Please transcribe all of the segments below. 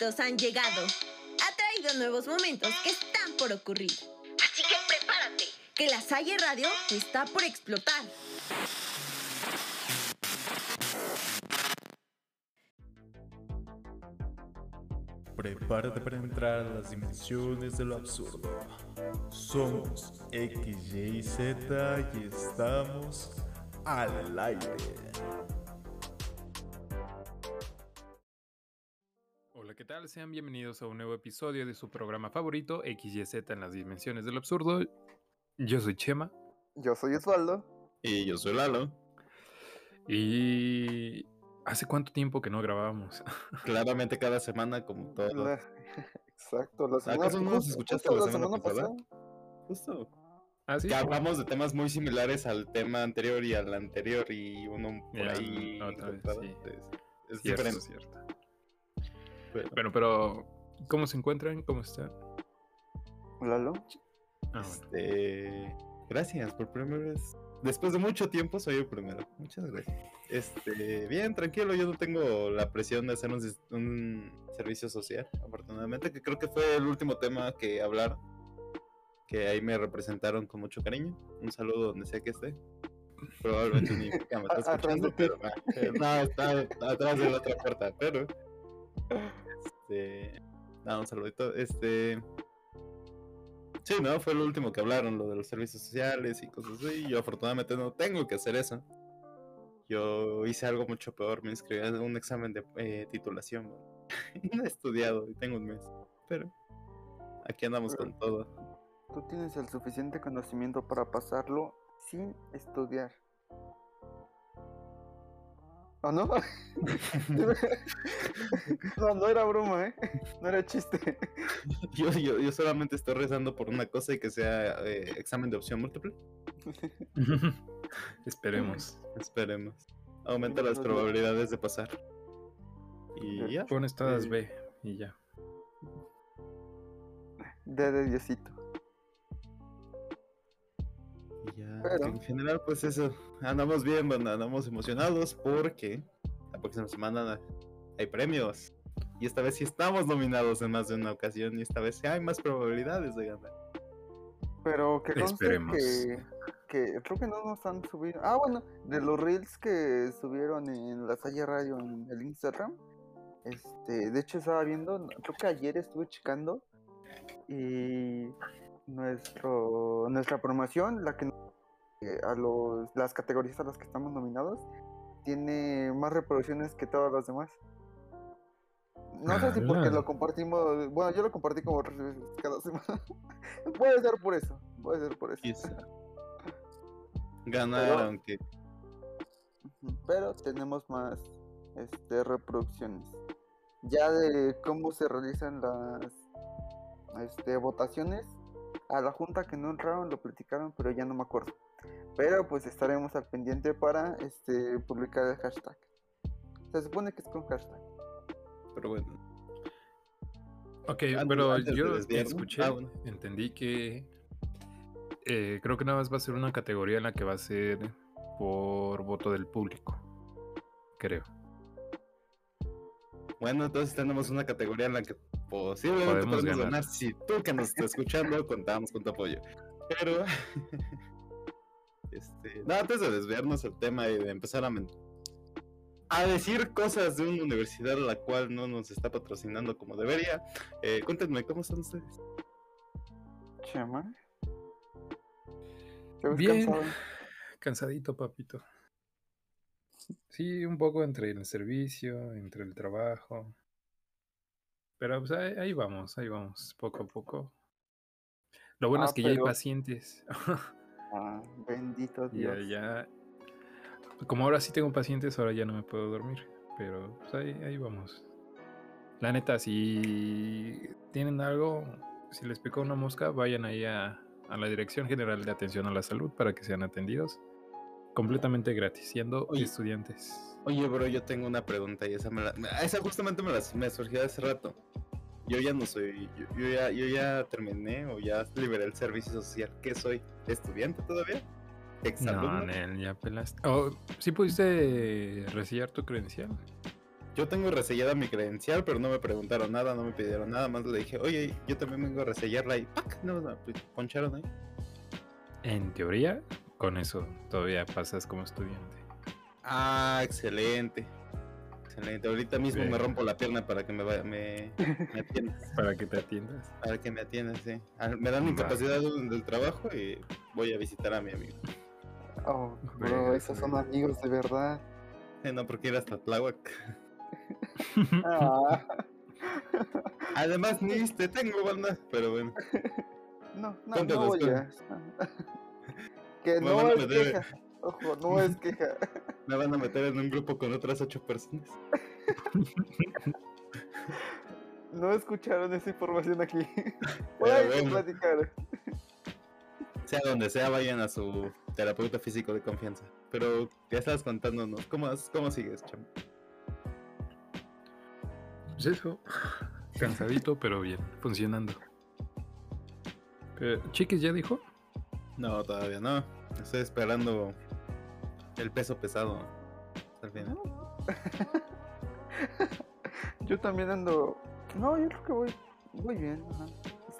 momentos han llegado. Ha traído nuevos momentos que están por ocurrir. Así que prepárate, que la Salle Radio está por explotar. Prepárate para entrar a las dimensiones de lo absurdo. Somos X, Y, Z y estamos al aire. Sean bienvenidos a un nuevo episodio de su programa favorito, XYZ en las dimensiones del absurdo. Yo soy Chema. Yo soy Osvaldo. Y yo soy Lalo. Y ¿Hace cuánto tiempo que no grabábamos? Claramente cada semana, como todo. Exacto, la semana, ¿Acaso no nos escuchaste la, semana, pasada? Justo. ¿Ah, sí? Que hablamos de temas muy similares al tema anterior y al anterior y uno por ahí. No, otra vez, sí. Es, es cierto, diferente. cierto. Bueno. bueno, pero ¿cómo se encuentran? ¿Cómo están? Lalo. Ah, bueno. Este, gracias por primera vez. Después de mucho tiempo soy el primero. Muchas gracias. Este, bien, tranquilo, yo no tengo la presión de hacer un, un, servicio social, afortunadamente, que creo que fue el último tema que hablar, que ahí me representaron con mucho cariño. Un saludo donde sea que esté. Probablemente ni me está escuchando, pero no, está atrás de la otra puerta, pero este, no, un saludito. Este, Sí, ¿no? Fue lo último que hablaron, lo de los servicios sociales y cosas así. Yo afortunadamente no tengo que hacer eso. Yo hice algo mucho peor, me inscribí a un examen de eh, titulación. no he estudiado y tengo un mes, pero aquí andamos con todo. Tú tienes el suficiente conocimiento para pasarlo sin estudiar. ¿O no? no, no era broma, ¿eh? No era chiste. Yo, yo, yo solamente estoy rezando por una cosa y que sea eh, examen de opción múltiple. Esperemos. Esperemos. Aumenta las probabilidades de pasar. Y ya. Pones todas B y ya. D de Diosito. Y ya, Pero... en general, pues eso, andamos bien, banda, andamos emocionados porque la próxima semana hay premios. Y esta vez sí estamos nominados en más de una ocasión y esta vez sí hay más probabilidades de ganar. Pero que Esperemos. Que, que creo que no nos han subido. Ah, bueno, de los reels que subieron en la Salle Radio en el Instagram. Este, de hecho estaba viendo, creo que ayer estuve checando y nuestro nuestra promoción, la que a los las categorías a las que estamos nominados, tiene más reproducciones que todas las demás. No sé si porque lo compartimos, bueno, yo lo compartí como cada semana. puede ser por eso, puede ser por eso. Quizá. Ganaron que pero tenemos más este reproducciones. Ya de cómo se realizan las este, votaciones, a la junta que no entraron lo platicaron, pero ya no me acuerdo. Pero pues estaremos al pendiente para este publicar el hashtag. Se supone que es con hashtag. Pero bueno. Ok, Antes- pero antes yo escuché, Ah, bueno. entendí que eh, creo que nada más va a ser una categoría en la que va a ser por voto del público. Creo. Bueno, entonces tenemos una categoría en la que posiblemente Podemos podemos, ganar. ganar. Si tú que nos estás escuchando, contamos con tu apoyo. Pero, este, no, antes de desviarnos el tema y de empezar a, a decir cosas de una universidad a la cual no nos está patrocinando como debería, eh, cuéntenme, ¿cómo están ustedes? Chama. ¿Te ves Bien. cansado? Cansadito, papito. Sí, un poco entre el servicio, entre el trabajo. Pero pues ahí, ahí vamos, ahí vamos, poco a poco. Lo bueno Ah, es que ya hay pacientes. Ah, bendito Dios. ya. Como ahora sí tengo pacientes, ahora ya no me puedo dormir. Pero pues ahí, ahí vamos. La neta, si tienen algo, si les picó una mosca, vayan ahí a, a la Dirección General de Atención a la Salud para que sean atendidos. Completamente gratis, siendo Oye. estudiantes. Oye, bro, yo tengo una pregunta y esa me la, esa justamente me, la, me surgió hace rato. Yo ya no soy, yo, yo ya, yo ya terminé o ya liberé el servicio social. ¿Qué soy? ¿Estudiante todavía? No, ¿Exalumno? Nel, ya pelaste. Oh, ¿Sí pudiste resellar tu credencial? yo tengo resellada mi credencial, pero no me preguntaron nada, no me pidieron nada, más le dije, oye, yo también vengo a resellarla y ¡pac! No, no, pues, poncharon ahí. En teoría, con eso todavía pasas como estudiante. Ah, excelente. Excelente. Ahorita mismo me rompo la pierna para que me, vaya- me, me atiendas. Para que te atiendas. Para que me atiendas, sí. Me dan incapacidad del, del trabajo y voy a visitar a mi amigo. Oh, bro, esos son amigos de verdad. Eh, no, porque ir hasta Tláhuac. Ah. Además, ni te tengo, banda. Pero bueno. No, no, Cuéntanos, no voy a. que Me no van Ojo, no es queja. Me van a meter en un grupo con otras ocho personas. No escucharon esa información aquí. Que bueno. platicar. Sea donde sea, vayan a su terapeuta físico de confianza. Pero ya estabas contándonos. ¿Cómo, cómo sigues, chamo? Pues eso. Cansadito, pero bien, funcionando. Pero, Chiquis ya dijo. No, todavía no. Estoy esperando el peso pesado. Al final. Yo también ando. No, yo creo que voy, voy bien. ajá.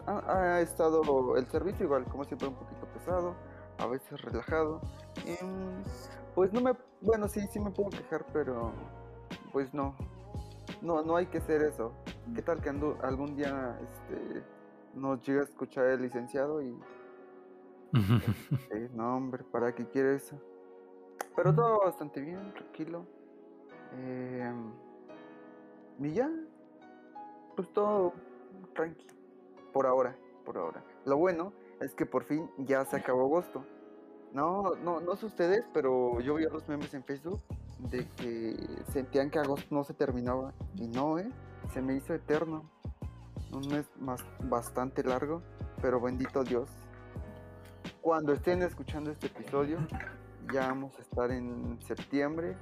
Ha, ha estado el servicio igual, como siempre, un poquito pesado, a veces relajado. Em, pues no me. Bueno, sí, sí me puedo quejar, pero. Pues no. No, no hay que hacer eso. ¿Qué tal que ando- algún día este, nos llega a escuchar el licenciado y. eh, no, hombre, ¿para qué quiere eso? Pero todo bastante bien, tranquilo. Eh, y ya, pues todo tranqui. Por ahora, por ahora. Lo bueno es que por fin ya se acabó agosto. No, no, no sé ustedes, pero yo vi los memes en Facebook de que sentían que agosto no se terminaba. Y no, ¿eh? Se me hizo eterno. Un mes más bastante largo, pero bendito Dios. Cuando estén escuchando este episodio, ya vamos a estar en septiembre.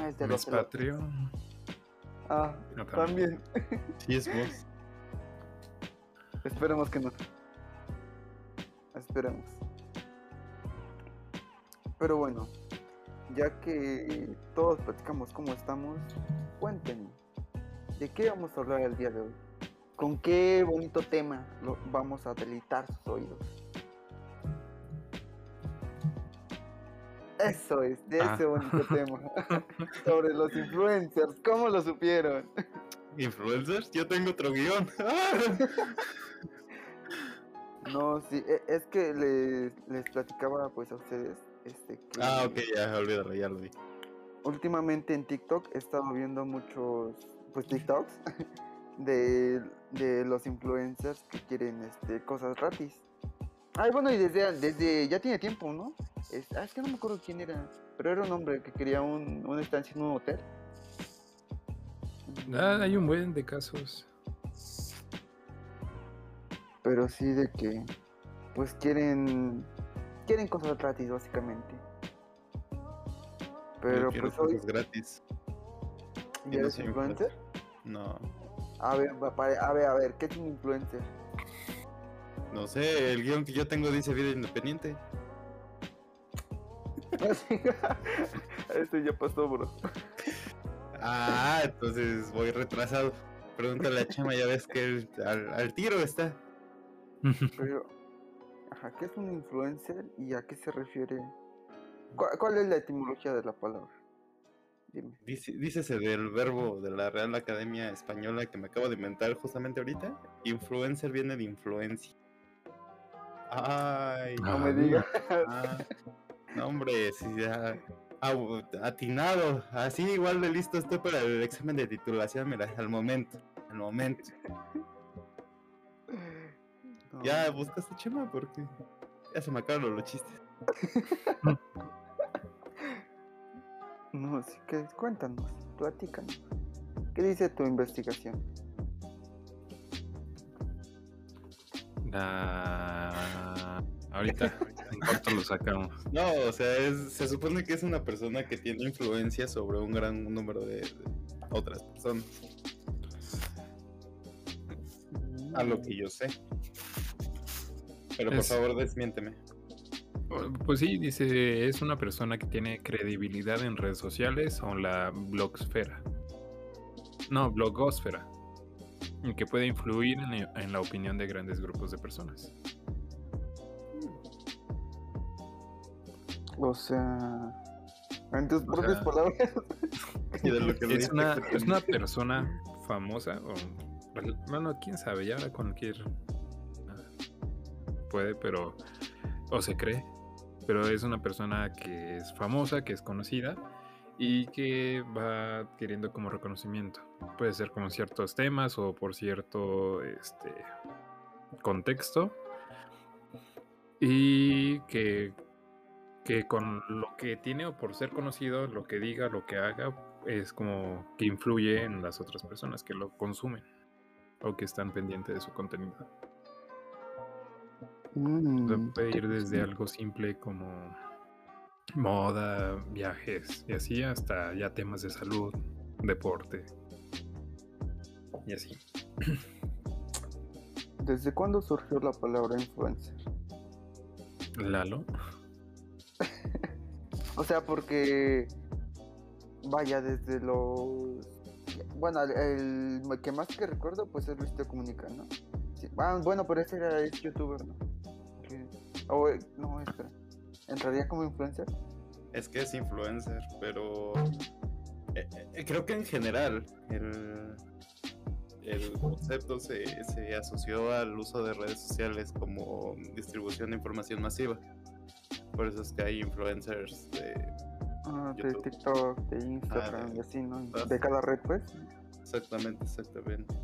Mes de Mes patrio. Ah, No, también. Sí, es vos. Esperemos que no. Esperemos. Pero bueno, ya que todos platicamos cómo estamos, cuéntenme, ¿de qué vamos a hablar el día de hoy? ¿Con qué bonito tema lo vamos a deleitar sus oídos? Eso es, de Ah. ese bonito tema. Sobre los influencers, ¿cómo lo supieron? ¿Influencers? Yo tengo otro guion. No, sí, e- es que les, les platicaba pues a ustedes este, que ah, ok, ya, olvídalo, ya lo vi. últimamente en TikTok he estado viendo muchos pues TikToks de, de los influencers que quieren este, cosas gratis. Ay, bueno, y desde, desde ya tiene tiempo, ¿no? Es, ah, es que no me acuerdo quién era, pero era un hombre que quería un, una estancia en un hotel. Ah, hay un buen de casos. Pero sí de que pues quieren quieren cosas gratis básicamente. Pero Yo quiero pues hoy cosas gratis. ¿ya no eres soy influencer. No, A ver, a ver, a ver, ¿qué es un influencer? no sé, el guion que yo tengo dice vida independiente. este ya pasó, bro. Ah, entonces voy retrasado. Pregúntale a Chema, ya ves que él al, al tiro está. Pero, ajá, ¿qué es un influencer y a qué se refiere? ¿Cuál, cuál es la etimología de la palabra? Dime. Dice, dícese del verbo de la Real Academia Española que me acabo de inventar justamente ahorita. Influencer viene de influencia. Ay, No Ah, me digas. ah, no, hombre, sí, ya. Atinado. Así igual de listo estoy para el examen de titulación, mira, al momento. Al momento. No. Ya buscaste Chema porque ya se me acabaron los chistes. No, sí que cuéntanos, platícanos. ¿Qué dice tu investigación? Ah, ahorita, en corto lo sacamos. No, o sea, es- se supone que es una persona que tiene influencia sobre un gran número de, de otras personas. A lo que yo sé. Pero por Es- favor, desmiénteme. Pues sí, dice, es una persona que tiene credibilidad en redes sociales o en la blogsfera. No, blogosfera. Y que puede influir en, en la opinión de grandes grupos de personas. O sea, en tus propias sea, palabras. Y de lo que Es una, es una persona famosa, o bueno, quién sabe, ya ahora cualquier puede, pero o se cree, pero es una persona que es famosa, que es conocida y que va adquiriendo como reconocimiento. Puede ser con ciertos temas o por cierto este contexto y que que con lo que tiene o por ser conocido, lo que diga, lo que haga, es como que influye en las otras personas que lo consumen o que están pendientes de su contenido. Mm, puede ir desde algo simple como moda, viajes y así hasta ya temas de salud, deporte y así. ¿Desde cuándo surgió la palabra influencer? Lalo. O sea, porque vaya desde los bueno, el, el que más que recuerdo pues es Luisito Comunica, ¿no? Ah, bueno, pero ese era es youtuber, ¿no? Que- o, eh, no, espera. ¿Entraría como influencer? Es que es influencer, pero eh, eh, creo que en general el, el concepto se, se asoció al uso de redes sociales como distribución de información masiva. Por eso es que hay influencers de... Ah, de. TikTok, de Instagram de- y así, ¿no? ah, De cada red, pues. Exactamente, exactamente.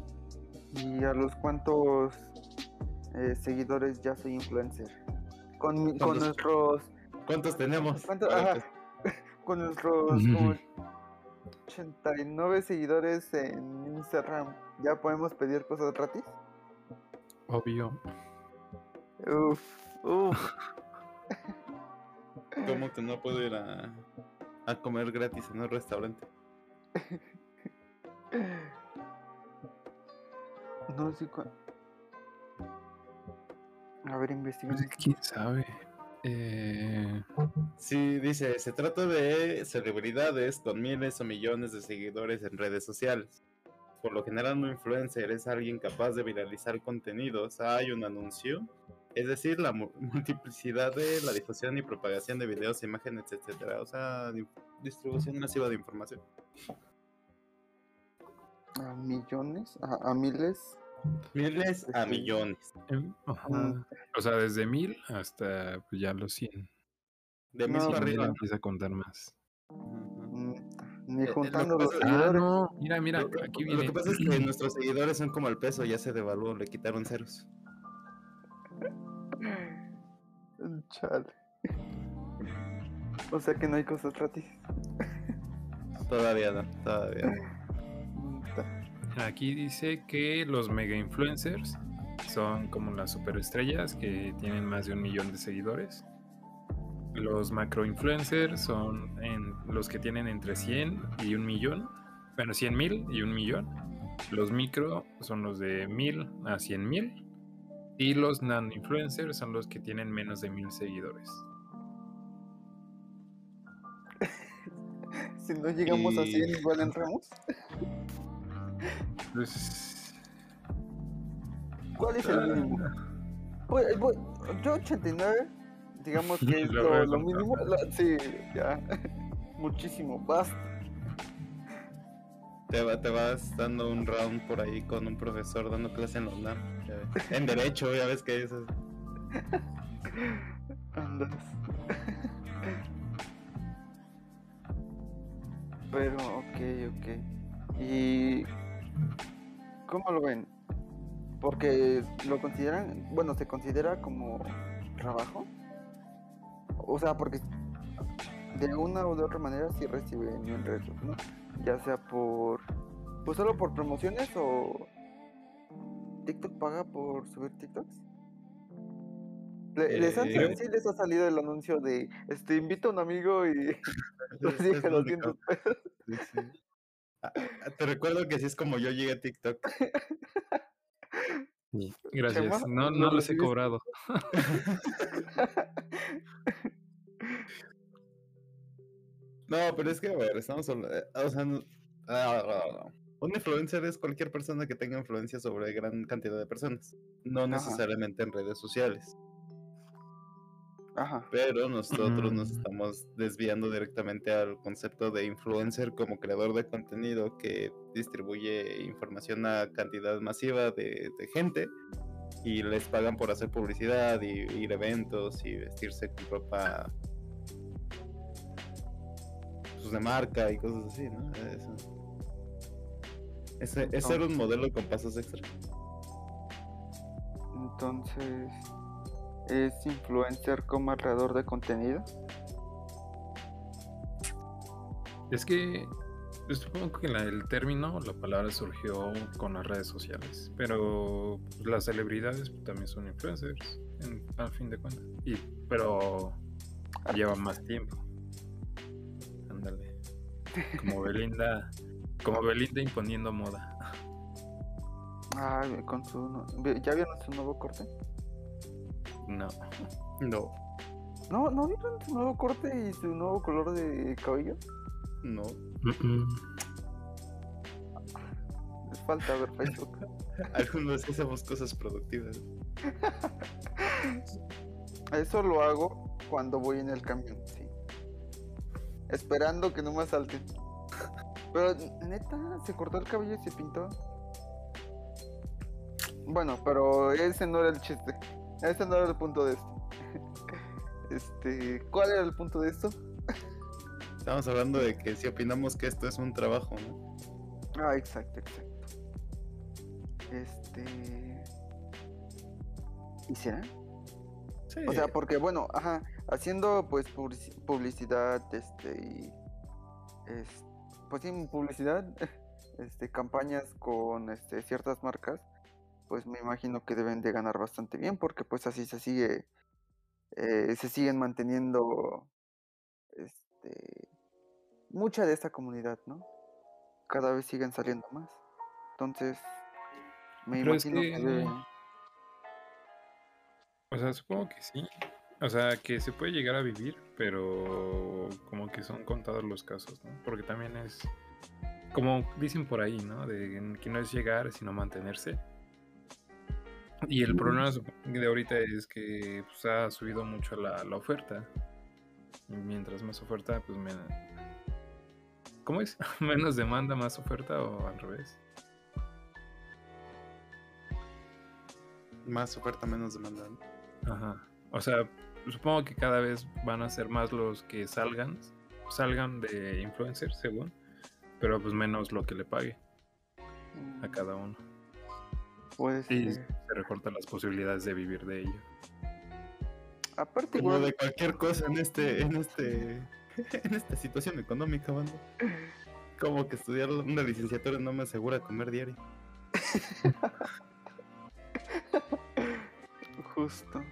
¿Y a los cuántos eh, seguidores ya soy influencer? Con, mi- con nuestros ¿Cuántos tenemos? Con nuestros como 89 seguidores en Instagram, ¿ya podemos pedir cosas gratis? Obvio. Uf, uf. ¿Cómo que no puedo ir a, a comer gratis en un restaurante? No sé cuál. A ver, investiga. Pues, ¿Quién sabe? Eh, Sí, dice, se trata de celebridades con miles o millones de seguidores en redes sociales. Por lo general, un influencer es alguien capaz de viralizar contenidos. Hay un anuncio, es decir, la mu- multiplicidad de la difusión y propagación de videos, imágenes, etcétera. O sea, di- distribución masiva de información. A millones, a, a miles. Miles a Sí. millones. em, ajá. Mm. O sea, desde mil hasta pues, ya los 100. De mil No, para Cien arriba. empieza a contar más. Mm, Ni Eh, lo juntando los pasa- Ah, seguidores. no, mira, mira, Lo, aquí lo viene. que pasa es que nuestros seguidores son como el peso, ya se devaluó, le quitaron ceros. Chale. O sea que no hay cosas gratis. Todavía no, todavía no. Aquí dice que los mega influencers son como las superestrellas que tienen más de un millón de seguidores. Los macro influencers son en los que tienen entre 100 y un millón. Bueno, 100 mil y un millón. Los micro son los de 1000 a 100 mil. Y los nano influencers son los que tienen menos de mil seguidores. Si no llegamos a 100, Y- igual entramos. Pues, ¿Cuál es el mínimo? Pues, pues, yo 89, digamos que es Lo mínimo. la- sí, ya. Muchísimo, basta. Te, va- te vas dando un round por ahí con un profesor dando clase en la UNAM. En derecho, ya ves que eso. Andas. Pero, ok, ok. ¿Y cómo lo ven? Porque lo consideran, bueno, se considera como trabajo. O sea, porque de una u otra manera sí reciben ingresos, ¿no? Ya sea por, pues solo por promociones o TikTok paga por subir TikToks. Le- les han- Eh, sí les ha salido el anuncio de, este, invita a un amigo y les dije 200 pesos. Sí, sí. Ah, ah, Te recuerdo que así es como yo llegué a TikTok. gracias. Chema, No, ¿lo no los he cobrado. No, pero es que, a ver, estamos hablando. O sea, no- ah, ah, Un influencer es cualquier persona que tenga influencia sobre gran cantidad de personas, no necesariamente en redes sociales. Ajá. Pero nosotros nos Mm. estamos desviando directamente al concepto de influencer como creador de contenido que distribuye información a cantidad masiva de, de gente y les pagan por hacer publicidad y ir a eventos y vestirse con ropa pues, de marca y cosas así, ¿no? Eso. Ese, ese era un modelo con pasos extra. Entonces, ¿es influencer como creador de contenido? Es que yo supongo que la- el término, la palabra surgió con las redes sociales, pero pues, las celebridades pues, también son influencers, en- al fin de cuentas. Y, pero llevan más tiempo. Ándale. Como Belinda, como Belinda imponiendo moda. Ah, con su... ¿Ya vieron su nuevo corte? No. No, ¿No, ¿no vieron su nuevo corte y su nuevo color de cabello? no. Les falta ver Facebook. Algunos hacemos cosas productivas. Eso lo hago cuando voy en el camión, sí. Esperando que no me asalten. Pero neta, se cortó el cabello y se pintó. Bueno, pero ese no era el chiste. Ese no era el punto de esto. Este, ¿cuál era el punto de esto? Estamos hablando de que si opinamos que esto es un trabajo, ¿no? Ah, exacto, exacto. Este. ¿Y será? Sí. O sea, porque bueno, ajá, haciendo pues publici- publicidad, este, y, es- pues sí, publicidad, este, campañas con este, ciertas marcas, pues me imagino que deben de ganar bastante bien, porque pues así se sigue, eh, se siguen manteniendo, este, mucha de esta comunidad, ¿no? Cada vez siguen saliendo más. Entonces, me Pero es imagino que, que- deben- O sea, supongo que sí. O sea, que se puede llegar a vivir, pero como que son contados los casos, ¿no? Porque también es, como dicen por ahí, ¿no? De que no es llegar, sino mantenerse. Y el problema de ahorita es que pues, ha subido mucho la, la oferta. Y mientras más oferta, pues menos... ¿Cómo es? ¿Menos demanda, más oferta o al revés? Más oferta, menos demanda. Ajá. O sea, supongo que cada vez van a ser más los que salgan, salgan de influencers, según, pero pues menos lo que le pague a cada uno. puede Y ser. se recortan las posibilidades de vivir de ello. Aparte, Como igual, de cualquier cosa en este, en este, en esta situación económica, banda. Como que estudiar una licenciatura no me asegura comer diario. Justo.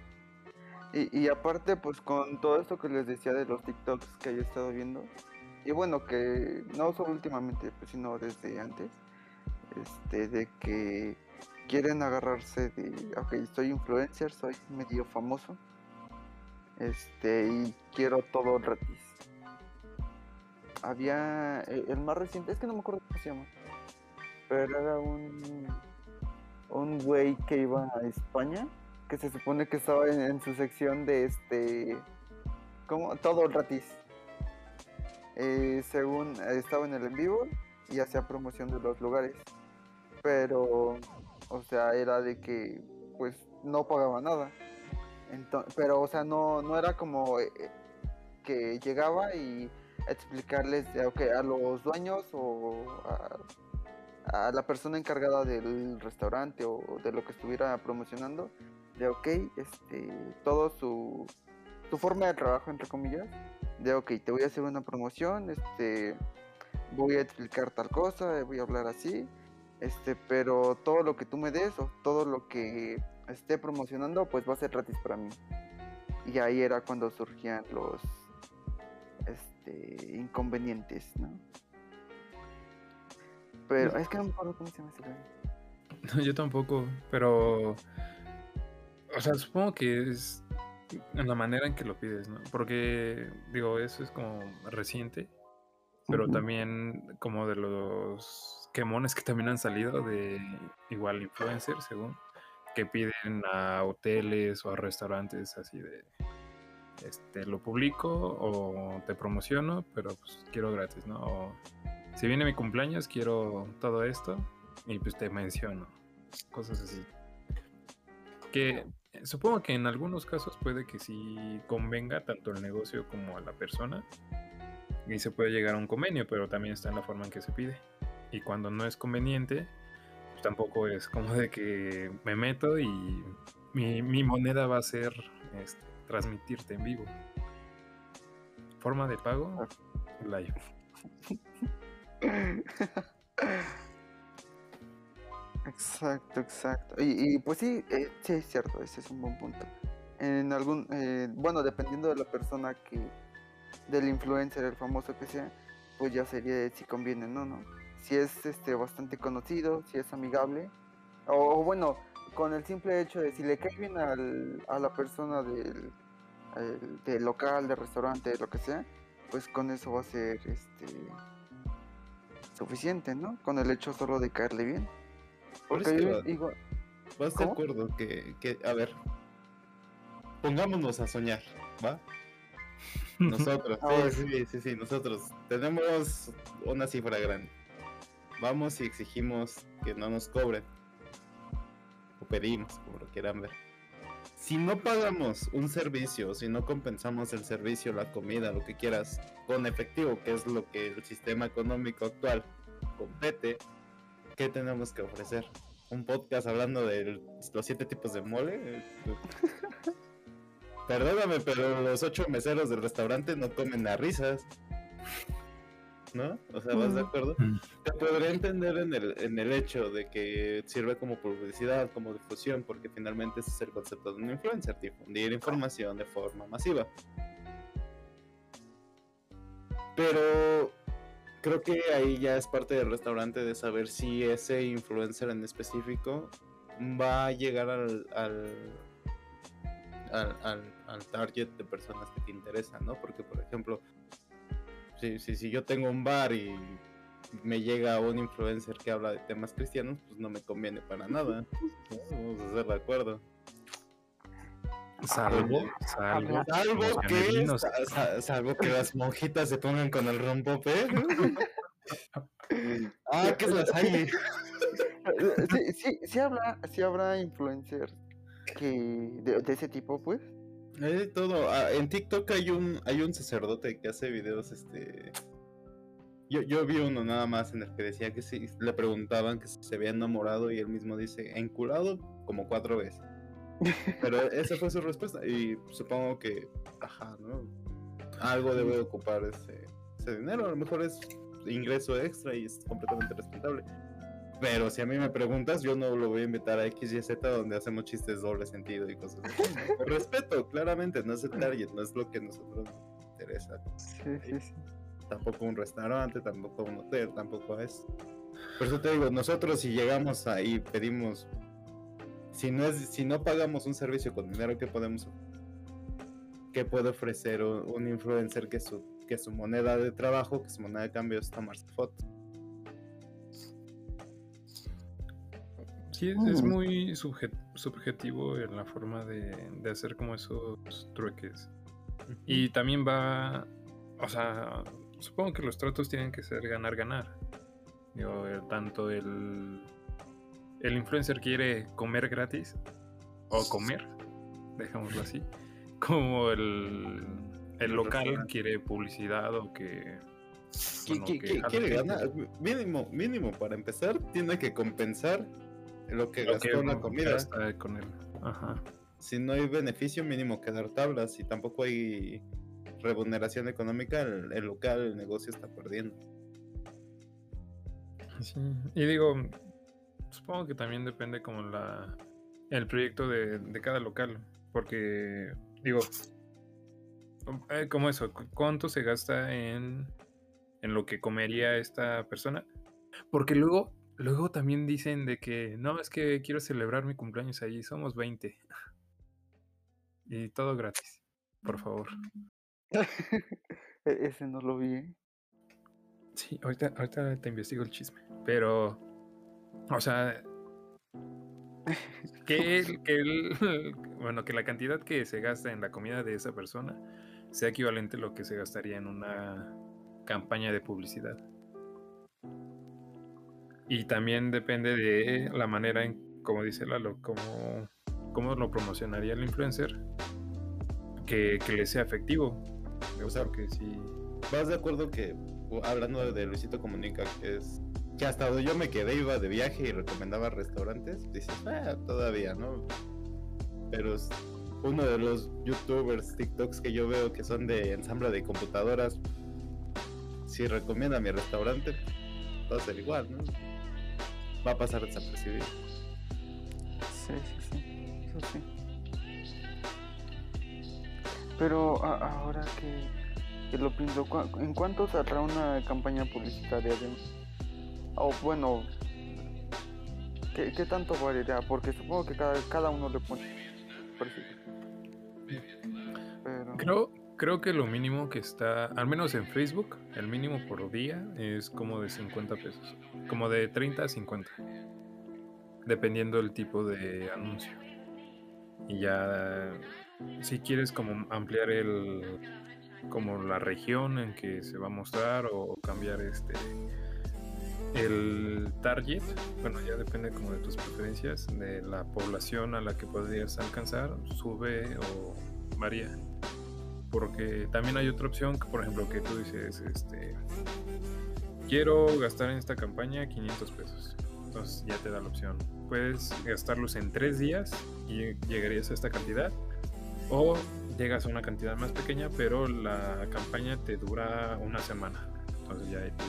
Y, y aparte, pues con todo esto que les decía de los TikToks que he estado viendo, y bueno, que no solo últimamente, pues, sino desde antes, este, de que quieren agarrarse de, ok, soy influencer, soy medio famoso, este, y quiero todo gratis. Había, eh, el más reciente, es que no me acuerdo cómo se llama, pero era un, un güey que iba a España que se supone que estaba en, su sección de este como todo gratis. Eh, según eh, estaba en el en vivo y hacía promoción de los lugares. Pero o sea era de que pues no pagaba nada. Pero o sea no no era como eh, que llegaba y explicarles a los dueños o a la persona encargada del restaurante o de lo que estuviera promocionando de ok, este, todo su, su forma de trabajo, entre comillas, de ok, te voy a hacer una promoción, este, voy a explicar tal cosa, voy a hablar así, este, pero todo lo que tú me des o todo lo que esté promocionando, pues va a ser gratis para mí. Y ahí era cuando surgían los este, inconvenientes, ¿no? Pero es que no me acuerdo cómo se llama ese. No, yo tampoco, pero. O sea, supongo que es en la manera en que lo pides, ¿no? Porque, digo, eso es como reciente. pero también como de los quemones que también han salido de igual influencers, según, que piden a hoteles o a restaurantes así de, este, lo publico o te promociono, pero pues quiero gratis, ¿no? O, si viene mi cumpleaños, quiero todo esto y pues te menciono, cosas así. Que supongo que en algunos casos puede que sí convenga tanto el negocio como a la persona y se puede llegar a un convenio, pero también está en la forma en que se pide. Y cuando no es conveniente, pues tampoco es como de que me meto y mi, mi moneda va a ser este, transmitirte en vivo. Forma de pago, live. Exacto, exacto. Y, y, pues sí, eh, sí es cierto, ese es un buen punto. En algún, eh, bueno, dependiendo de la persona que, del influencer, el famoso que sea, pues ya sería si conviene, ¿no? ¿no? Si es este bastante conocido, si es amigable, o, bueno, con el simple hecho de si le cae bien al, a la persona del, el- del local, del restaurante, lo que sea, pues con eso va a ser este suficiente, ¿no? Con el hecho solo de caerle bien. Por Porque eso yo digo, ¿Vas de acuerdo que, que, a ver, pongámonos a soñar, ¿va? Nosotros, A ver. sí, sí, sí, sí, nosotros tenemos una cifra grande. Vamos y exigimos que no nos cobren. O pedimos, como lo quieran ver. Si no pagamos un servicio, si no compensamos el servicio, la comida, lo que quieras, con efectivo, que es lo que el sistema económico actual compete, ¿qué tenemos que ofrecer? ¿Un podcast hablando de los siete tipos de mole? Perdóname, pero los ocho meseros del restaurante no comen a risas. ¿No? O sea, ¿vas de Mm. acuerdo? Mm. Te podría entender en el, en el hecho de que sirve como publicidad, como difusión, porque finalmente ese es el concepto de un influencer, difundir información de forma masiva. Pero creo que ahí ya es parte del restaurante de saber si ese influencer en específico va a llegar al, al, al, al- al target de personas que te interesan, ¿no? Porque, por ejemplo, si, si, si yo tengo un bar y me llega un influencer que habla de temas cristianos, pues no me conviene para nada. Vamos a estar de acuerdo. Salvo, salvo, que, ganaderos. sa- sa- salvo que las monjitas se pongan con el rompope. ah, que es la salle. eh, sí, sí, sí habrá, sí habrá influencers que de, de ese tipo, pues. Hay de todo. Ah, en TikTok hay un, hay un sacerdote que hace videos, este. Yo, yo vi uno nada más en el que decía que si le preguntaban que si se había enamorado y él mismo dice, enculado como cuatro veces. Pero esa fue su respuesta y supongo que, ajá, ¿no? Algo debe ocupar ese, ese dinero, a lo mejor es ingreso extra y es completamente respetable. Pero si a mí me preguntas, yo no lo voy a invitar a X y Z donde hacemos chistes doble sentido y cosas así. ¿no? Respeto, claramente, no es el target, no es lo que a nosotros nos interesa. Sí, sí, sí. Tampoco un restaurante, tampoco un hotel, tampoco es. Por eso te digo, nosotros si llegamos ahí pedimos, si no es, si no pagamos un servicio con dinero, ¿qué podemos ¿Qué puede ofrecer un, un influencer que su, que su moneda de trabajo, que su moneda de cambio es tomarse fotos? Sí, es, es Mm. muy subje- subjetivo en la forma de, de hacer como esos trueques. Y también va, o sea, supongo que los tratos tienen que ser ganar-ganar. Digo, el- tanto el, el influencer quiere comer gratis, o comer, dejémoslo así, como el, el local quiere publicidad o que... ¿Qui- bueno, qui- que quiere ganar? Mínimo, mínimo, para empezar, tiene que compensar lo que Lo gastó que en la comida. gasta con él. Ajá. Si no hay beneficio, mínimo que dar tablas. Y tampoco hay remuneración económica, el, el local, el negocio está perdiendo. Sí, y digo, supongo que también depende como la el proyecto de, de cada local, porque digo, eh, como eso, cu- ¿cuánto se gasta en, en lo que comería esta persona? Porque luego, luego también dicen de que no, es que quiero celebrar mi cumpleaños allí, somos 20. Y todo gratis, por favor. E- Ese no lo vi. ¿eh? Sí, ahorita, ahorita te investigo el chisme. Pero, o sea, que, el- que el- bueno, que la cantidad que se gasta en la comida de esa persona sea equivalente a lo que se gastaría en una campaña de publicidad. Y también depende de la manera en, como dice Lalo, cómo, cómo lo promocionaría el influencer, que, que le sea efectivo. O sea, Porque si... ¿Vas de acuerdo que, hablando de Luisito Comunica, que es que hasta donde yo me quedé, iba de viaje y recomendaba restaurantes? Dices, ah, todavía, ¿no? Pero uno de los youtubers, TikToks que yo veo que son de ensamble de computadoras, si recomienda mi restaurante, va a ser igual, ¿no? Va a pasar desapercibido. Sí, sí, sí. Eso sí. Pero ahora que, que lo pienso, ¿cu- ¿en cuánto saldrá una campaña publicitaria de... O bueno, ¿qué, qué tanto variará? Porque supongo que cada, cada uno le pone. Pero... Creo, creo que lo mínimo que está, al menos en Facebook, el mínimo por día es como de 50 pesos. Como de 30 a 50. Dependiendo del tipo de anuncio. Y ya, si quieres como ampliar el, como la región en que se va a mostrar o cambiar este, el target, bueno, ya depende como de tus preferencias, de la población a la que podrías alcanzar, sube o varía. Porque también hay otra opción que por ejemplo que tú dices este quiero gastar en esta campaña 500 pesos entonces ya te da la opción. Puedes gastarlos en tres días y llegarías a esta cantidad. O llegas a una cantidad más pequeña pero la campaña te dura una semana. Entonces ya ahí tú,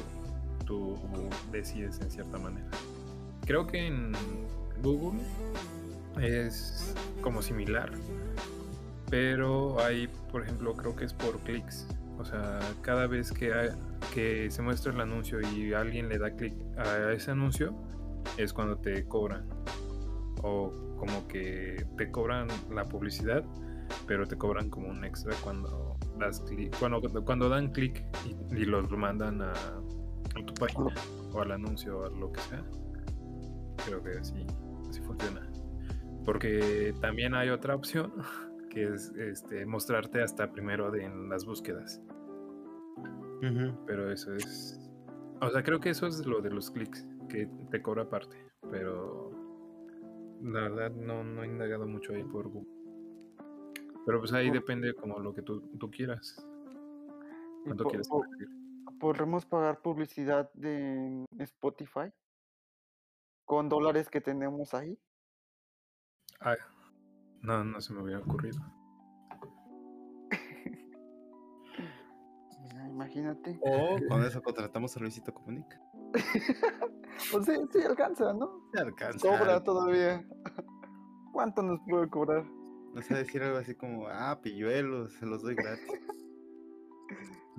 decides en cierta manera creo que en Google es como similar pero hay, por ejemplo, creo que es por clics. O sea, cada vez que, se muestra el anuncio y alguien le da clic a ese anuncio, es cuando te cobran. O como que te cobran la publicidad, pero te cobran como un extra cuando das clic, cuando, dan clic y los mandan a, tu página o al anuncio o a lo que sea. Creo que así, así funciona. Porque también hay otra opción que es este, mostrarte hasta primero de, en las búsquedas. Pero eso es. O sea, creo que eso es lo de los clics, que te cobra aparte. Pero la verdad no, no he indagado mucho ahí por Google. Pero pues ahí Por- depende como lo que tú, tú quieras. ¿Cuánto po- quieres po- invertir? ¿Podremos pagar publicidad de Spotify? Con dólares que tenemos ahí. Ah, no, no se me hubiera ocurrido. Imagínate. O con eso contratamos a Luisito Comunica. Pues sí, sí alcanza, ¿no? Se alcanza. Cobra todavía. ¿Cuánto nos puede cobrar? No sé decir algo así como, ah, pilluelos, se los doy gratis.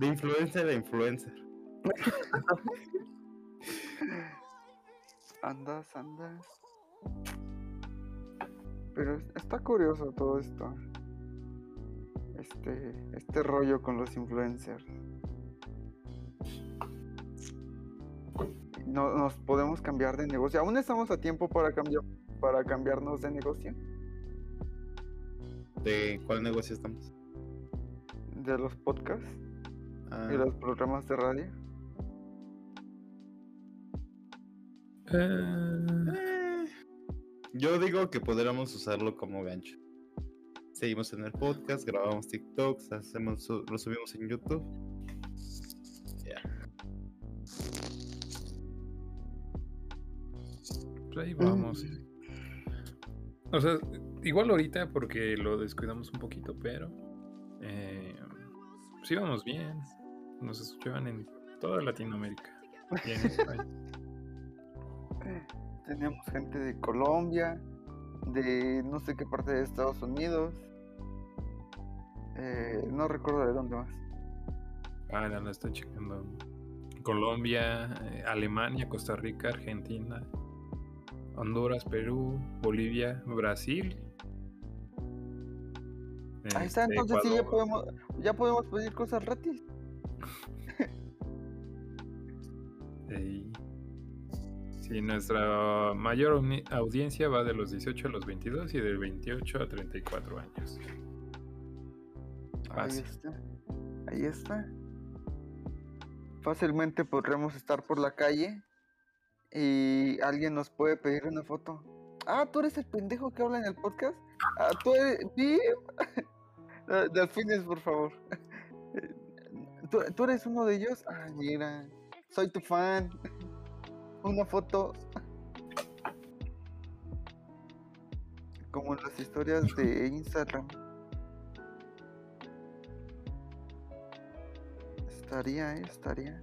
De influencer a influencer. Andas, andas. Pero es- está curioso todo esto. Este, este rollo con los influencers. No, nos podemos cambiar de negocio. Aún estamos a tiempo para cambiar, para cambiarnos de negocio. ¿De cuál negocio estamos? De los podcasts Ah, y los programas de radio. Eh, Yo digo que podríamos usarlo como gancho. Seguimos en el podcast, grabamos TikToks, hacemos, lo subimos en YouTube. Ya. pues ahí vamos. O sea, igual ahorita porque lo descuidamos un poquito, pero eh, pues íbamos bien. Nos escuchaban en toda Latinoamérica. y en España. Tenemos gente de Colombia, de no sé qué parte de Estados Unidos. Eh, no recuerdo de dónde más. Ah, ya la estoy checando. Colombia, eh, Alemania, Costa Rica, Argentina, Honduras, Perú, Bolivia, Brasil. Ahí está, entonces sí ya podemos, ya podemos pedir cosas gratis. Ey. Sí, nuestra mayor audiencia va de los 18 a los 22 y del 28 a 34 años. Ahí está. Ahí está. Fácilmente podremos estar por la calle y alguien nos puede pedir una foto. Ah, tú eres el pendejo que habla en el podcast. Ah, tú eres. Delfines, por favor. ¿Tú, tú eres uno de ellos? Ah, mira. Soy tu fan. Una foto. Como en las historias de Instagram. Estaría, eh, estaría.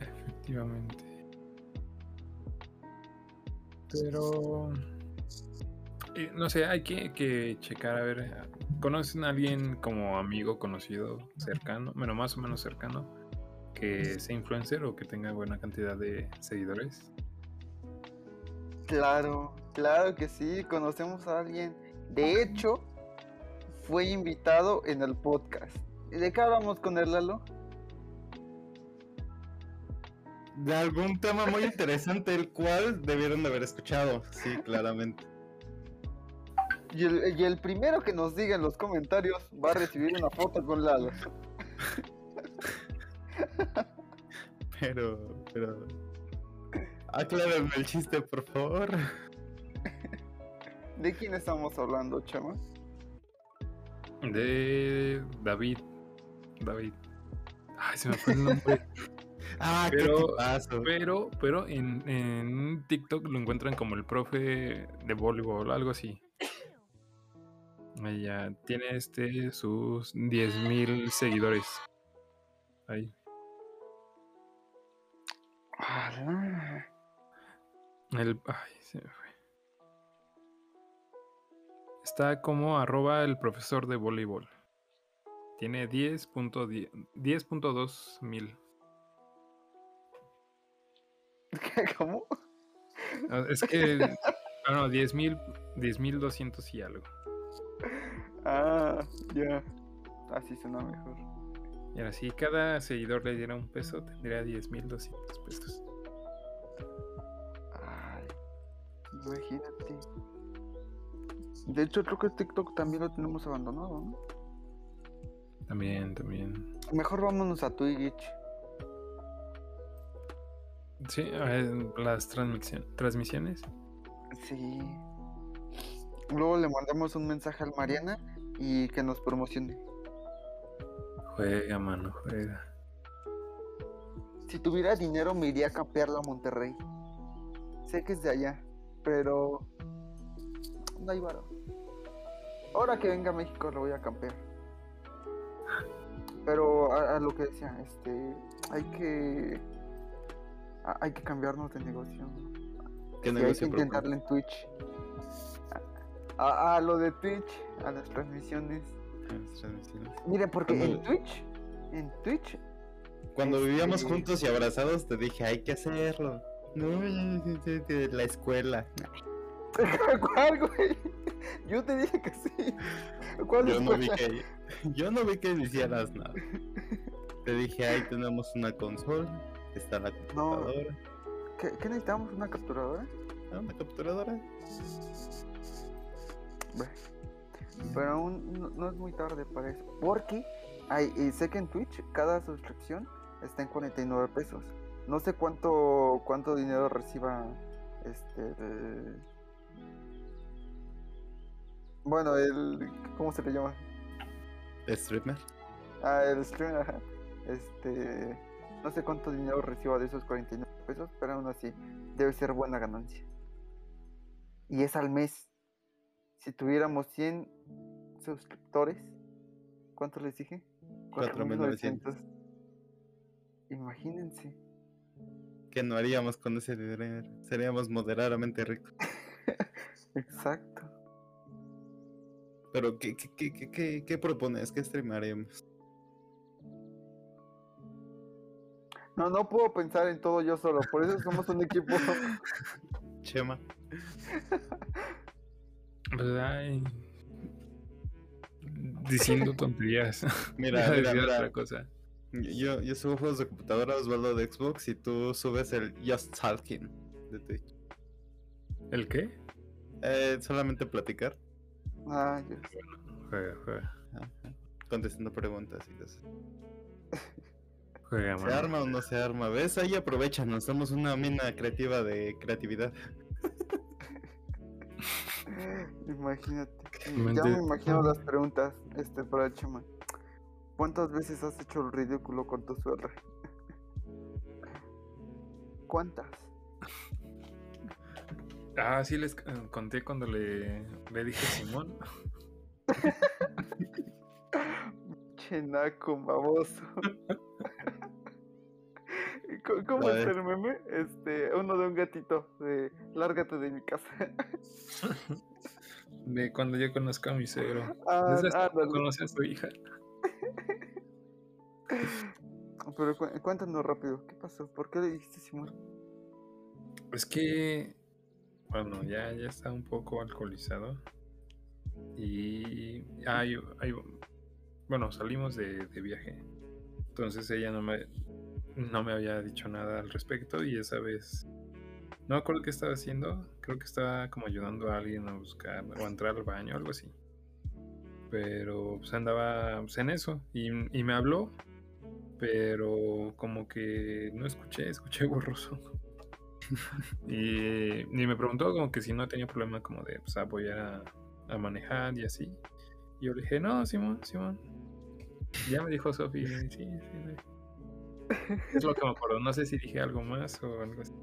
Efectivamente. Pero. eh, no sé, hay que, que checar, a ver. ¿Conocen a alguien como amigo, conocido, cercano? Bueno, más o menos cercano. Que sea influencer o que tenga buena cantidad de seguidores. Claro, claro que sí, conocemos a alguien. De hecho, fue invitado en el podcast. ¿Y ¿De qué hablamos con el Lalo? De algún tema muy interesante, el cual debieron de haber escuchado. Sí, claramente. Y el, y el primero que nos diga en los comentarios va a recibir una foto con Lalo. Pero, pero. Aclárenme el chiste, por favor. ¿De quién estamos hablando, chama? De David. David. Ay, se me fue el nombre. Ah, Pero-. Pero, pero en, en TikTok lo encuentran como el profe de voleibol, algo así. Ya tiene este sus 10.000 seguidores. Ahí. Ala. El, ay, se me fue. Está como arroba el profesor de voleibol. Tiene 10.10 10.2 mil. ¿Cómo? Ah, Es que, ah, no, 10 mil, 10.200 y algo. Ah, ya. Así suena mejor. Y ahora si cada seguidor le diera un peso, tendría 10.200 pesos. Ay, imagínate. De hecho, creo que TikTok también lo tenemos abandonado, ¿no? También, también. Mejor vámonos a Twitch. Sí, eh, las transmisión- transmisiones. Sí. Luego le mandamos un mensaje al Mariana y que nos promocione. Juega, mano, juega. Si tuviera dinero me iría a campearlo a Monterrey. Sé que es de allá, pero no hay varo. Ahora que venga a México lo voy a campear. Pero a, a lo que decía, este, hay que a- hay que cambiarnos de negocio. ¿Qué Sí, hay que intentarlo en Twitch. A, a lo de Twitch, a las transmisiones. Las transmisiones. Miren, porque en Twitch, en Twitch Cuando vivíamos Este- juntos y abrazados, te dije, hay que hacerlo. No, la escuela. ¿Cuál, güey? Yo te dije que sí. ¿Cuál Yo no vi que, yo no vi que hicieras nada. Te dije, ahí tenemos una consola, está la computadora. ¿Qué, qué necesitamos? ¿Una capturadora? Ah, Una capturadora. Pero aún no, no es muy tarde para eso. Porque hay, eh, sé que en Twitch cada suscripción está en 49 pesos. No sé cuánto cuánto dinero reciba este el- bueno el ¿cómo se le llama? Streamer. Ah, el streamer, ajá. Este, no sé cuánto dinero reciba de esos 49 pesos, pero aún así debe ser buena ganancia. Y es al mes. Si tuviéramos 100 suscriptores, ¿cuánto les dije? 4.900. Imagínense. ¿Qué no haríamos con ese dinero? Seríamos moderadamente ricos. Exacto. Pero, ¿qué, qué, qué, qué, qué, propones? ¿Qué streamaremos? No, no puedo pensar en todo yo solo, por eso somos un equipo. Chema. Diciendo tonterías. Mira, otra cosa. Yo, yo subo juegos de computadora, Osvaldo de Xbox, y tú subes el Just Talking de Twitch. ¿El qué? Eh, solamente platicar, Ah, ya. Juega, juega. ajá, contestando preguntas y cosas. Juega, ¿Se mano. arma o no se arma? ¿Ves? Ahí aprovechanos, somos una mina creativa de creatividad. Imagínate. Mente- Ya me imagino las preguntas este, para el chama. ¿Cuántas veces has hecho el ridículo con tu suegra? ¿Cuántas? Ah, sí les eh, conté cuando le, le dije Simón. Chenaco, baboso. ¿Cómo es el meme? Este, uno de un gatito, de lárgate de mi casa. De cuando yo conozco a mi suegro. Ah, ándale. conoce a su hija. Pero cu- cuéntanos rápido, ¿qué pasó? ¿Por qué le dijiste Simón? Es que, bueno, ya, ya está un poco alcoholizado. Y ay, ay, bueno, salimos de, de viaje. Entonces ella no me, no me había dicho nada al respecto y esa vez, no me acuerdo qué estaba haciendo. Creo que estaba como ayudando a alguien a buscar o a entrar al baño, algo así. Pero pues andaba pues, en eso y, me habló, pero como que no escuché, escuché borroso. Y, y me preguntó como que si no tenía problema como de pues, apoyar a, a manejar y así. Y yo le dije, no, Simón, Simón. Ya me dijo Sofi, sí, sí. sí. Es lo que me acuerdo. No sé si dije algo más o algo así.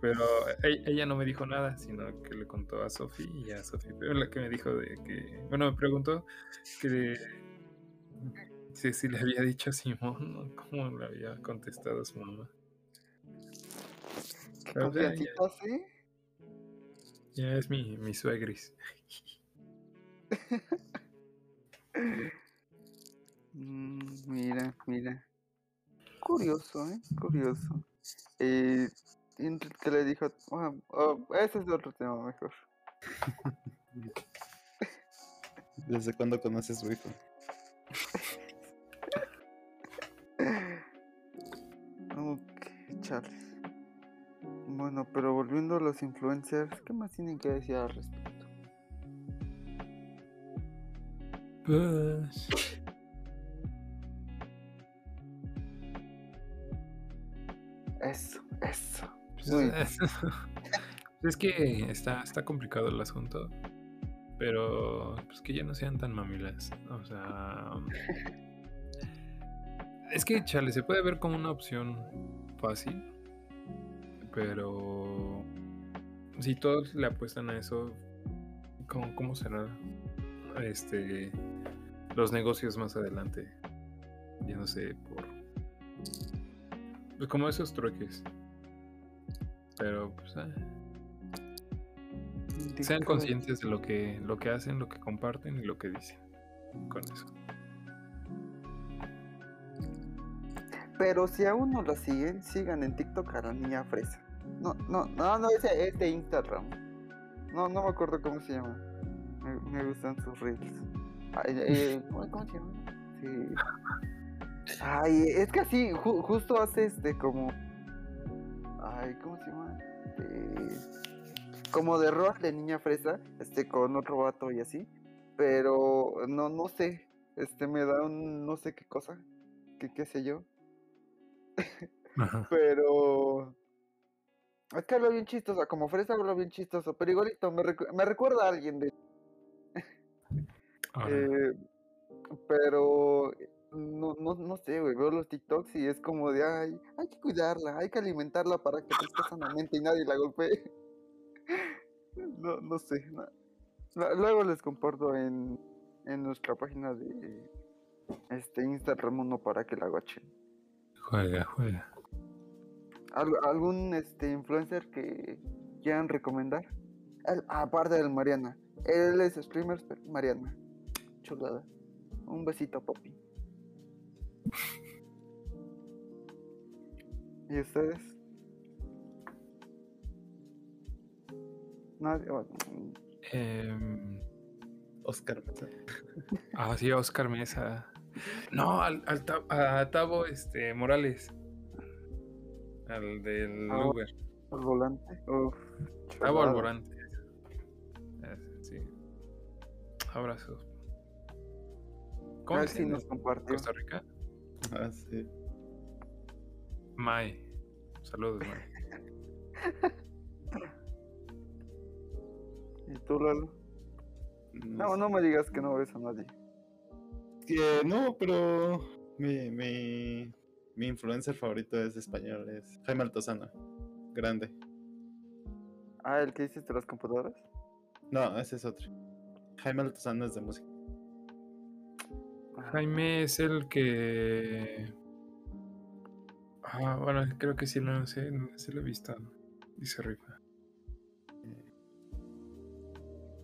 Pero e- ella no me dijo nada, sino que le contó a Sofi y a Sofi la que me dijo de que, bueno, me preguntó que si, si le había dicho a Simón, ¿no? ¿cómo le había contestado a su mamá? ¿Qué ya, sí? Ya es mi, mi suegris. Mm, mira, mira. Curioso, ¿eh? Curioso. Eh, ¿Qué le dijo? Ah, oh, ese es otro tema mejor. ¿Desde cuándo conoces a su hijo? Ok, chale. Bueno, pero volviendo a los influencers, ¿qué más tienen que decir al respecto? Pues. Eso, eso. pues, Muy es, es que está, está complicado el asunto. Pero pues que ya no sean tan mamilas. O sea. Es que, chale, se puede ver como una opción fácil. Pero. Si todos le apuestan a eso. ¿Cómo, cómo será? Este. Los negocios más adelante. Sé, por. Pues como esos trueques. Pero, pues. ah, sean conscientes de lo que, lo que hacen, lo que comparten y lo que dicen. Con eso. Pero si aún no lo siguen, sigan en TikTok a la niña fresa. No, no, no, no, ese es de Instagram. No, no me acuerdo cómo se llama. Me, me gustan sus reels. Ay, eh, ¿cómo, cómo se llama? Sí. Ay, es que así, ju- justo hace este como. Ay, ¿cómo se llama? Eh, como de rol de niña fresa, este, con otro vato y así. Pero no, no sé. Este me da un no sé qué cosa. Que qué sé yo. Ajá. Pero. Es que habla bien chistoso, como fresa habla bien chistoso, pero igualito me, recu- me recuerda a alguien de. Eh, pero. No, no, no sé, güey, veo los TikToks y es como de, ay, hay que cuidarla, hay que alimentarla para que crezca sanamente y nadie la golpee. No, no sé. no. Luego les comparto en, en nuestra página de este Instagram uno para que la guachen. juega, juega. ¿Al- ¿Algún este influencer que quieran recomendar? El- aparte del Mariana. Él es streamer, pero Mariana. Chulada. Un besito, papi. ¿Y ustedes? Nadie. bueno, Em, Oscar. ah, sí, Oscar Mesa. No, al, al a Tavo este, Morales. Al del Ah, Uber. Al volante. Uf, Tavo al volante. Ese, Sí. Abrazos. ¿Cómo llama? nos compartió. Costa Rica? Ah, sí. Mae. Saludos, Mae. ¿Y tú, Lalo? No, no me digas que no ves a nadie. Que no, pero mi, mi, mi influencer favorito es español, es Jaime Altozano. Grande. Ah, el que dices de las computadoras. No, ese es otro. Jaime Altozano es de música. Jaime es el que. Ah, bueno, creo que sí lo sé, sí lo he visto. Dice rifa.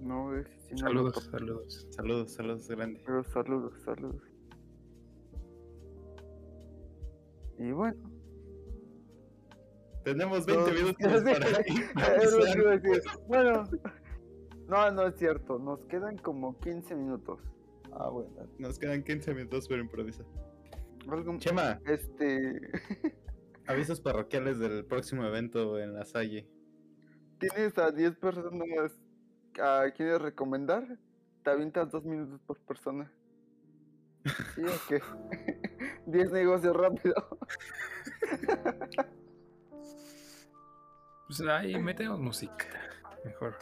No, lo Saludos, saludos. Saludos, saludos, grande. Pero saludos, saludos. Y bueno, Tenemos 20 No, minutos para es. Bueno, no, no es cierto. Nos quedan como 15 minutos. Ah, bueno. Nos quedan 15 minutos para improvisar. Chema, este, avisos parroquiales del próximo evento en la Salle. tienes a 10 personas a quienes recomendar. Te avientas dos minutos por persona. ¿Sí o qué? 10 negocios rápido. Pues ahí metemos música. Mejor.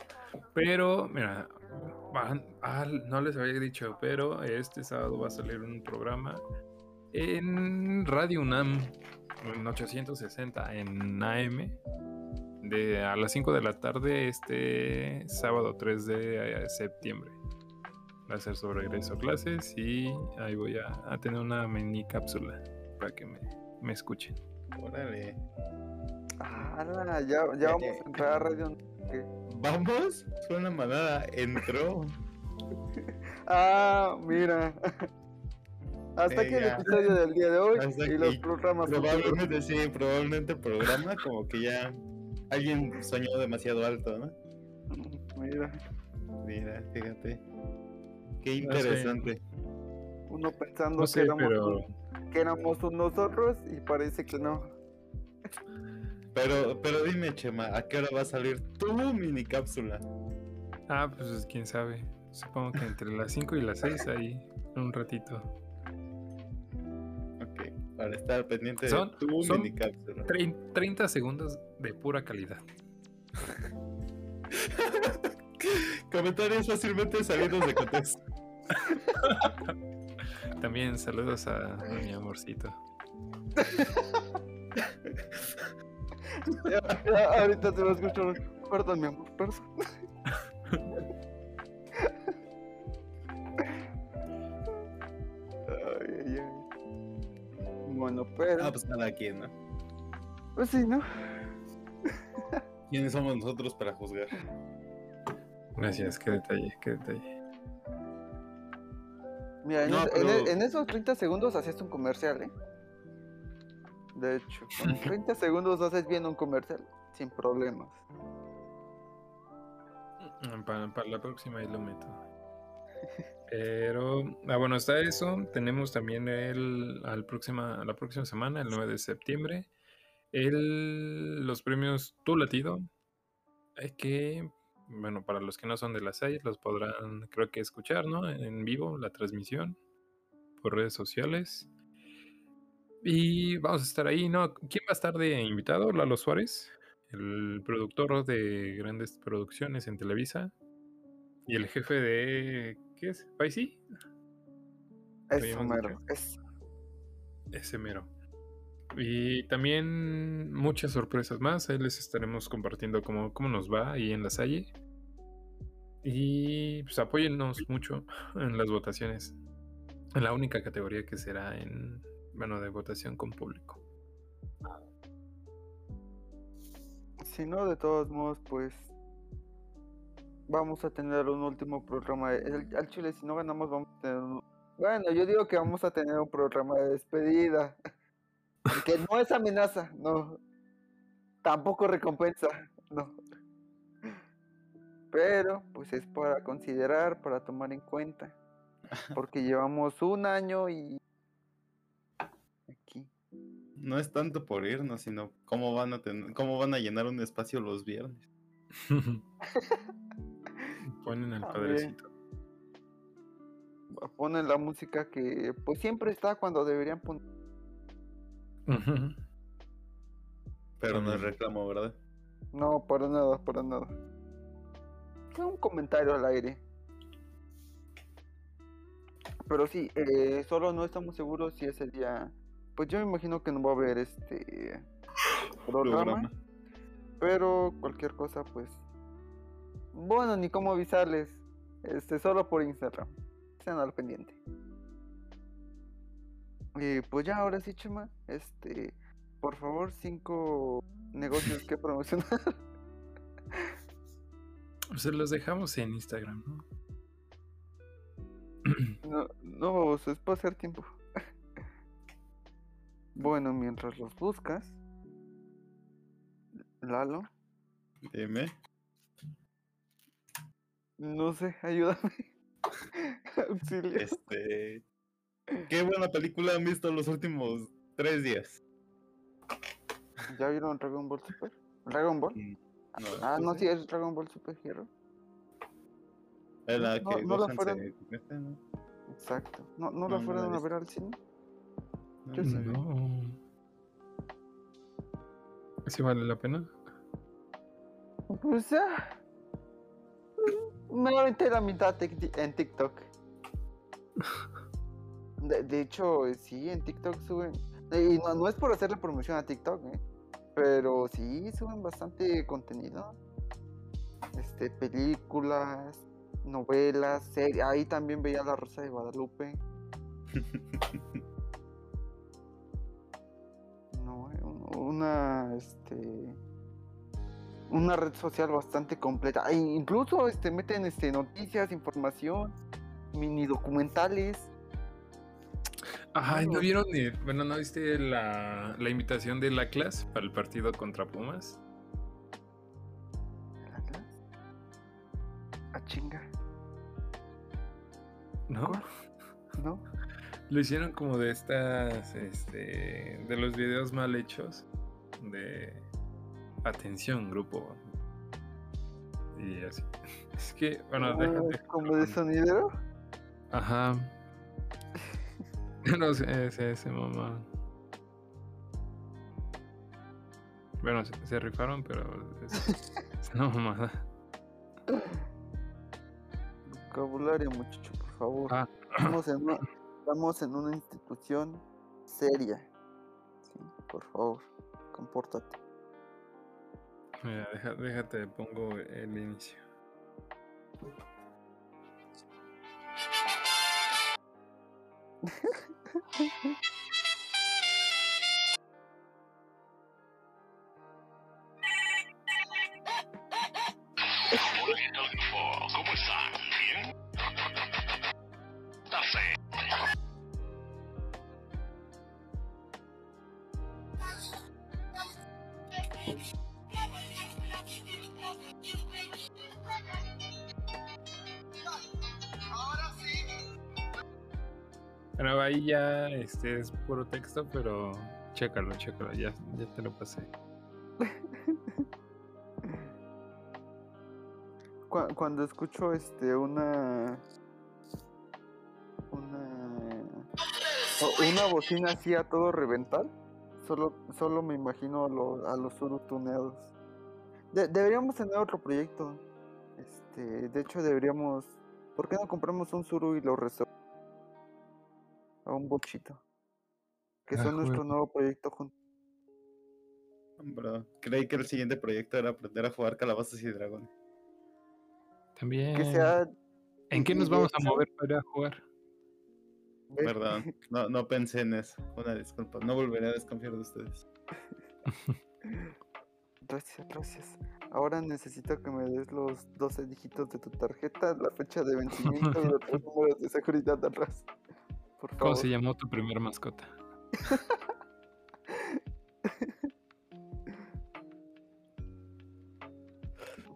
Pero, mira, van- ah, no les había dicho, pero este sábado va a salir un programa en Radio UNAM, en 860, en AM, de a las 5 de la tarde, este sábado 3 de eh, septiembre. Va a ser sobre regreso a clases y ahí voy a, a tener una mini cápsula para que me, me escuchen. Órale. Ah, ya, ya vamos a entrar a radio. ¿qué? ¿Vamos? Fue una manada. Entró. Ah, mira. Hasta aquí el episodio del día de hoy Hasta y los programas. Probablemente sí, probablemente el programa como que ya alguien soñó demasiado alto, ¿no? Mira, Mira, fíjate. Qué interesante. uno pensando No que, éramos, pero que éramos nosotros y parece que no. Pero, pero dime, Chema, ¿a qué hora va a salir tu mini cápsula? Ah, pues quién sabe. Supongo que entre las 5 y las 6 ahí, un ratito. Ok, para estar pendiente Son- de tu son mini cápsula. Trein- 30 segundos de pura calidad. Comentarios fácilmente salidos de contexto. También saludos a, a mi amorcito. Ahorita te va a escuchar. Perdón, mi amor, perdón. Ay, ay, ay. Bueno, pero. Ah, pues cada quien, ¿no? Pues sí, ¿no? ¿Quiénes somos nosotros para juzgar? Gracias, qué detalle, qué detalle. Mira, en, No, es- en e- en esos 30 segundos hacías un comercial, ¿eh? De hecho, con 30 segundos haces bien un comercial, sin problemas. Para, para la próxima ahí lo meto. Pero, ah, bueno, está eso. Tenemos también el, al próxima, la próxima semana, el 9 de septiembre, el, los premios Tu Latido. Hay que, bueno, para los que no son de las seis, los podrán, creo que escuchar, ¿no? En vivo, la transmisión por redes sociales. Y vamos a estar ahí, ¿no? ¿Quién va a estar de invitado? Lalo Suárez, el productor de grandes producciones en Televisa. Y el jefe de. ¿Qué es? Eso, habíamos mero. Es, Ese mero. Y también muchas sorpresas más. Ahí les estaremos compartiendo cómo, cómo nos va ahí en la Salle. Y pues apóyennos mucho en las votaciones. En la única categoría que será en. Bueno, de votación con público. si no, de todos modos, pues. Vamos a tener un último programa. de- el- al Chile, si no ganamos, vamos a tener un. Bueno, yo digo que vamos a tener un programa de despedida. Que no es amenaza, no. Tampoco recompensa, no. Pero, pues es para considerar, para tomar en cuenta. Porque llevamos un año y. No es tanto por irnos, sino cómo van a tener, cómo van a llenar un espacio los viernes. Ponen al padrecito. Ponen la música que pues siempre está cuando deberían poner. Pero no es reclamo, ¿verdad? No, para nada, para nada. Un comentario al aire. Pero sí, eh, solo no estamos seguros si ese día. Pues yo me imagino que no va a haber este programa. Programa. Pero cualquier cosa, pues. Bueno, ni cómo avisarles. Este, solo por Instagram. Sean al pendiente. Y pues ya, ahora sí, Chema. Este, por favor, cinco negocios que promocionar. Se los dejamos en Instagram, ¿no? No, no, es para hacer tiempo. Bueno, mientras los buscas, Lalo, Dime. no sé, ayúdame. Auxilio. Este. ¿Qué buena película han visto los últimos tres días? ¿Ya vieron Dragon Ball Super? ¿Dragon Ball? No, Ah, ¿tú no, sí? es Dragon Ball Super Hero. Es la no, que no la Gohan fueron- se convierte, ¿no? Exacto. ¿No, no, la fueron a ver al cine? No, Yo sí. no. ¿Sí vale la pena? Pues ya. Me aventé la mitad en TikTok. De, de hecho, sí, en TikTok suben. Y no, no es por hacerle promoción a TikTok, ¿eh? Pero sí suben bastante contenido. Este, películas, novelas, series. Ahí también veía La Rosa de Guadalupe. una, este, una red social bastante completa. E incluso, este, meten, este, noticias, información, mini documentales. Ay, ¿no vieron? el- bueno, ¿no viste la, la invitación de la clase para el partido contra Pumas? ¿Atlas? Ah, chinga, ¿No? ¿no? Lo hicieron como de estas, este, de los videos mal hechos de atención, grupo. Y así. Es que, bueno, Ah, déjate. como de sonidero. Ajá. No sé, ese, ese mamá. Bueno, se, se rifaron, pero es, es una mamada. Vocabulario, muchacho, por favor. Ah. Estamos, en una, estamos en una institución seria. Sí, por favor, compórtate. Mira, deja- déjate, pongo el inicio. Ahí ya este es puro texto, pero chécalo, chécalo, ya, ya te lo pasé. Cu- cuando escucho este una una una bocina así a todo reventar, solo solo me imagino a, lo- a los surus tuneados. De- deberíamos tener otro proyecto. Este, de hecho deberíamos ¿Por qué no compramos un suru y lo resolvemos? Un bochito. Que Ah, son nuestro juego. nuevo proyecto juntos. Bro, creí que el siguiente proyecto era aprender a jugar calabazas y dragones. También. Que sea ¿En qué nos vamos a mover para jugar? Perdón, no, no pensé en eso. Una disculpa, no volveré a desconfiar de ustedes. Gracias, gracias. Ahora necesito que me des los 12 dígitos de tu tarjeta, la fecha de vencimiento y los tres números de seguridad de atrás. Por favor. ¿Cómo se llamó tu primer mascota?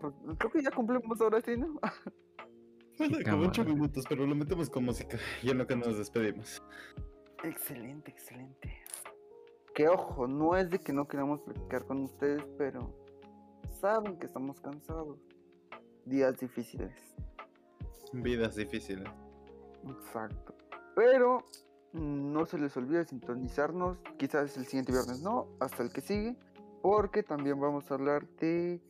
Pues, creo que ya cumplimos ahora sí, ¿no? Como ocho minutos, pero lo metemos con música. Y en lo que nos despedimos. Excelente, excelente. Que ojo, no es de que no queramos platicar con ustedes, pero saben que estamos cansados. Días difíciles. Vidas difíciles. Exacto. Pero no se les olvide sintonizarnos. Quizás el siguiente viernes no, hasta el que sigue. Porque también vamos a hablar de.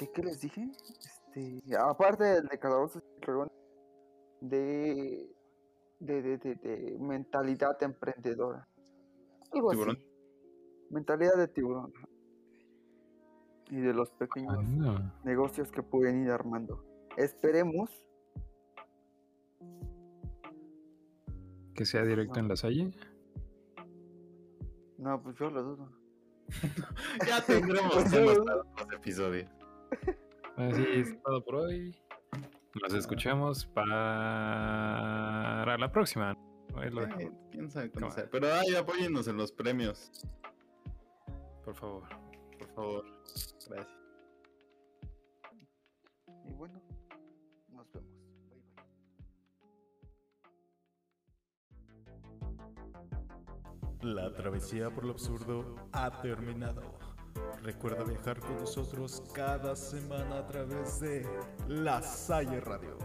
¿De qué les dije? Este, aparte del de Calabozos y Dragones, de de, de, de, de mentalidad emprendedora. Algo Tiburón. así. Mentalidad de tiburón. Y de los pequeños Ah, negocios que pueden ir armando. Esperemos. Que sea directo en la salle. No, pues yo lo dudo. Ya tendremos Pues temas para episodios. Así es todo por hoy. Nos escuchamos para la próxima. Ahí lo dejo, quién sabe cuándo Cámara. sea. Pero ay, apóyennos en los premios. por favor. Por favor. Gracias. Y bueno, La travesía por lo absurdo ha terminado. Recuerda viajar con nosotros cada semana a través de La Salle Radio.